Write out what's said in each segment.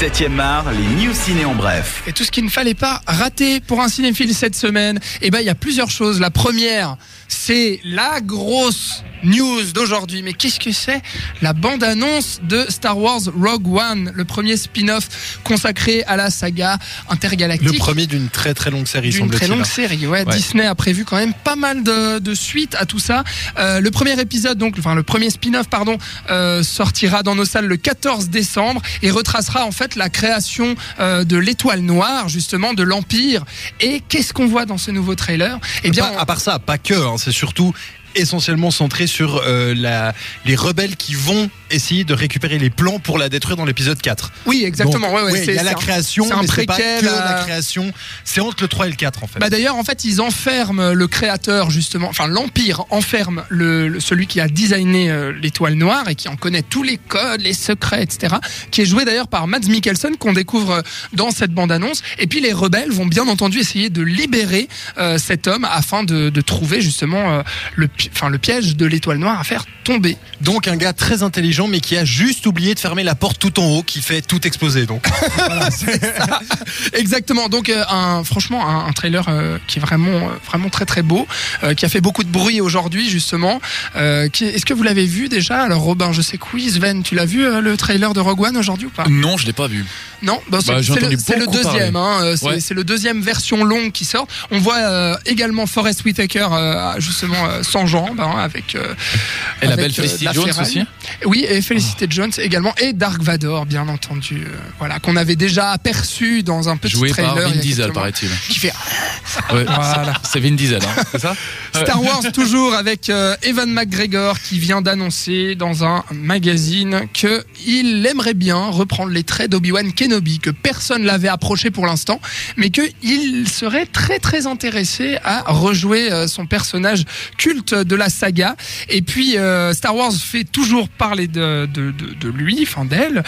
7e art, les news ciné en bref. Et tout ce qu'il ne fallait pas rater pour un cinéphile cette semaine, eh ben il y a plusieurs choses. La première, c'est la grosse news d'aujourd'hui. Mais qu'est-ce que c'est La bande-annonce de Star Wars Rogue One, le premier spin-off consacré à la saga intergalactique. Le premier d'une très très longue série, semble-t-il. très longue série, ouais. Ouais. Disney a prévu quand même pas mal de, de suites à tout ça. Euh, le premier épisode, donc, enfin le premier spin-off, pardon, euh, sortira dans nos salles le 14 décembre et retracera en fait la création euh, de l'étoile noire, justement, de l'Empire. Et qu'est-ce qu'on voit dans ce nouveau trailer? Eh bien, Pas- à part ça, pas que, hein, c'est surtout essentiellement centré sur euh, la, les rebelles qui vont essayer de récupérer les plans pour la détruire dans l'épisode 4. oui, exactement. Donc, ouais, ouais, ouais, c'est- il y a la création, c'est un mais c'est pas préquel que à- la création. C'est entre le 3 et le 4 en fait. Bah d'ailleurs, en fait, ils enferment le créateur justement, enfin l'empire enferme le, le- celui qui a designé euh, l'étoile noire et qui en connaît tous les codes, les secrets, etc. Qui est joué d'ailleurs par Mads Mikkelsen qu'on découvre euh, dans cette bande-annonce. Et puis les rebelles vont bien entendu essayer de libérer euh, cet homme afin de, de trouver justement euh, le, enfin le piège de l'étoile noire à faire tomber. Donc un gars très intelligent mais qui a juste oublié de fermer la porte tout en haut qui fait tout exploser. Donc voilà, Exactement. Donc euh, un, franchement un, un trailer euh, qui est vraiment euh, vraiment très très beau, euh, qui a fait beaucoup de bruit aujourd'hui justement. Euh, Est-ce que vous l'avez vu déjà? Alors Robin, je sais que oui. Sven, tu l'as vu euh, le trailer de Rogue One aujourd'hui ou pas? Non, je l'ai pas vu. Non, bah, c'est Bah, le, deuxième. Hein, euh, c'est Ouais. le deuxième version longue qui sort. On voit euh, également Forrest Whitaker euh, justement euh, sans jambes hein, avec. euh, Et la avec, belle Felicity Jones aussi Oui, et Felicity Jones également et Dark Vador bien entendu. euh, voilà qu'on avait déjà aperçu dans un petit Joué trailer. par Vin Diesel, paraît-il. Qui fait Ouais, Voilà. C'est Vin Diesel, hein, c'est ça Star Wars toujours avec euh, Evan McGregor qui vient d'annoncer dans un magazine que il aimerait bien reprendre les traits d'Obi-Wan Kenobi que personne l'avait approché pour l'instant mais que il serait très très intéressé à rejouer euh, son personnage culte de la saga. Et puis euh, Star Wars fait toujours parler de, de, de, de lui enfin d'elle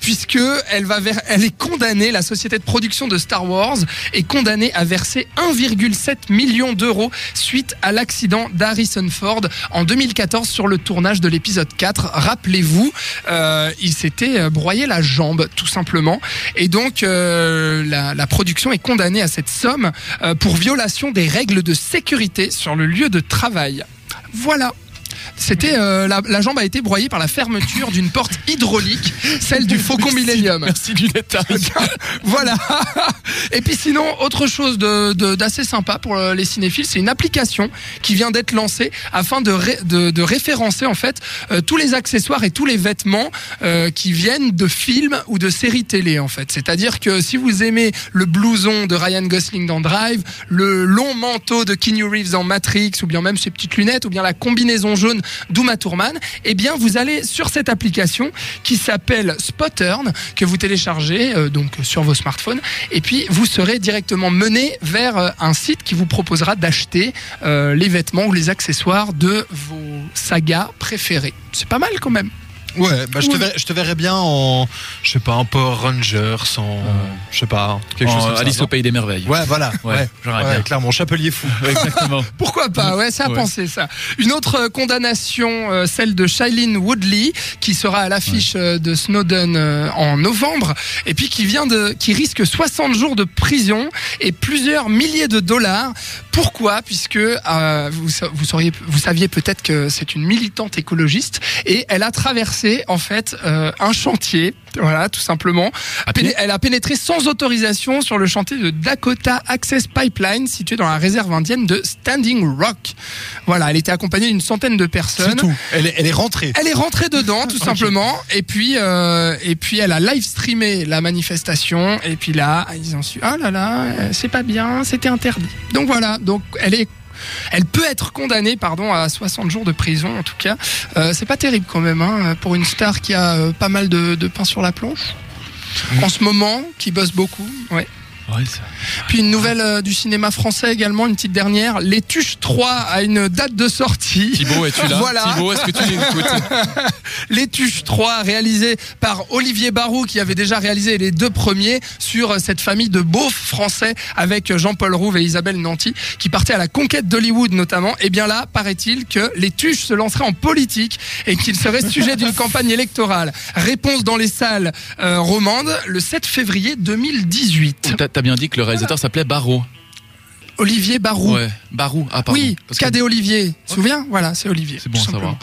puisque elle va elle est condamnée la société de production de Star Wars est condamnée à verser 1,7 million d'euros suite à l'accident d'Harrison Ford en 2014 sur le tournage de l'épisode 4. Rappelez-vous, euh, il s'était euh, broyé la jambe tout simplement et donc euh, la, production est condamnée à cette somme pour violation des règles de sécurité sur le lieu de travail. Voilà. C'était euh, la, la jambe a été broyée par la fermeture d'une porte hydraulique, celle du Faucon Millennium. Merci du détail. voilà. Et puis sinon, autre chose de- de- d'assez sympa pour euh, les cinéphiles, c'est une application qui vient d'être lancée afin de, ré- de, de référencer en fait euh, tous les accessoires et tous les vêtements euh, qui viennent de films ou de séries télé en fait. C'est-à-dire que si vous aimez le blouson de Ryan Gosling dans Drive, le long manteau de Keanu Reeves dans Matrix, ou bien même ses petites lunettes, ou bien la combinaison jaune d'Uma Thurman, eh bien vous allez sur cette application qui s'appelle Spotturn que vous téléchargez euh, donc sur vos smartphones et puis vous serez directement mené vers euh, un site qui vous proposera d'acheter euh, les vêtements ou les accessoires de vos sagas préférées. C'est pas mal quand même. Ouais, bah, je, te verrais, je te verrais bien en, je sais pas, en Power Rangers, en, je sais pas, quelque chose comme ça, Alice non au Pays des Merveilles. Ouais, voilà. Ouais, Ouais, j'aurais Ouais, bien. clairement, chapelier fou. Exactement. Pourquoi pas Ouais, ça a Ouais. pensé ça. Une autre euh, condamnation, euh, celle de Shailene Woodley, qui sera à l'affiche euh, de Snowden euh, en novembre, et puis qui vient de, qui risque 60 jours de prison et plusieurs milliers de dollars. Pourquoi? Puisque euh, vous, sa- vous sauriez, vous saviez peut-être que c'est une militante écologiste et elle a traversé en fait euh, un chantier, voilà, tout simplement. Elle a pénétré sans autorisation sur le chantier de Dakota Access Pipeline, situé dans la réserve indienne de Standing Rock. Voilà, elle était accompagnée d'une centaine de C'est personnes. tout. Elle est, elle est rentrée. Elle est rentrée dedans, tout simplement, et puis euh, et puis elle a live streamé la manifestation, et puis là ils ont su ah là là c'est pas bien, c'était interdit. Donc voilà, donc elle est elle peut être condamnée, pardon, à 60 jours de prison en tout cas. Euh, c'est pas terrible quand même hein, pour une star qui a euh, pas mal de, de pain sur la planche. En ce moment, qui bosse beaucoup, ouais. Ouais, ça- Puis une nouvelle euh, du cinéma français également, une petite dernière. Les Tuches 3 a une date de sortie. Thibaut, es-tu là Voilà. Thibaut, est-ce que tu m'écoutes Les Tuches 3, réalisé par Olivier Barou, qui avait déjà réalisé les deux premiers sur cette famille de beaufs français avec Jean-Paul Rouve et Isabelle Nanty, qui partaient à la conquête d'Hollywood notamment. Et bien là, paraît-il que les Tuches se lanceraient en politique et qu'ils seraient sujet d'une campagne électorale. Réponse dans les salles euh, romandes le 7 février 2018. T'as bien dit que le réalisateur s'appelait Barreau. Olivier Barou. Ouais, Barou. Ah, pardon. Oui, Cadet Olivier. Tu te souviens? Voilà, c'est Olivier. C'est bon à savoir.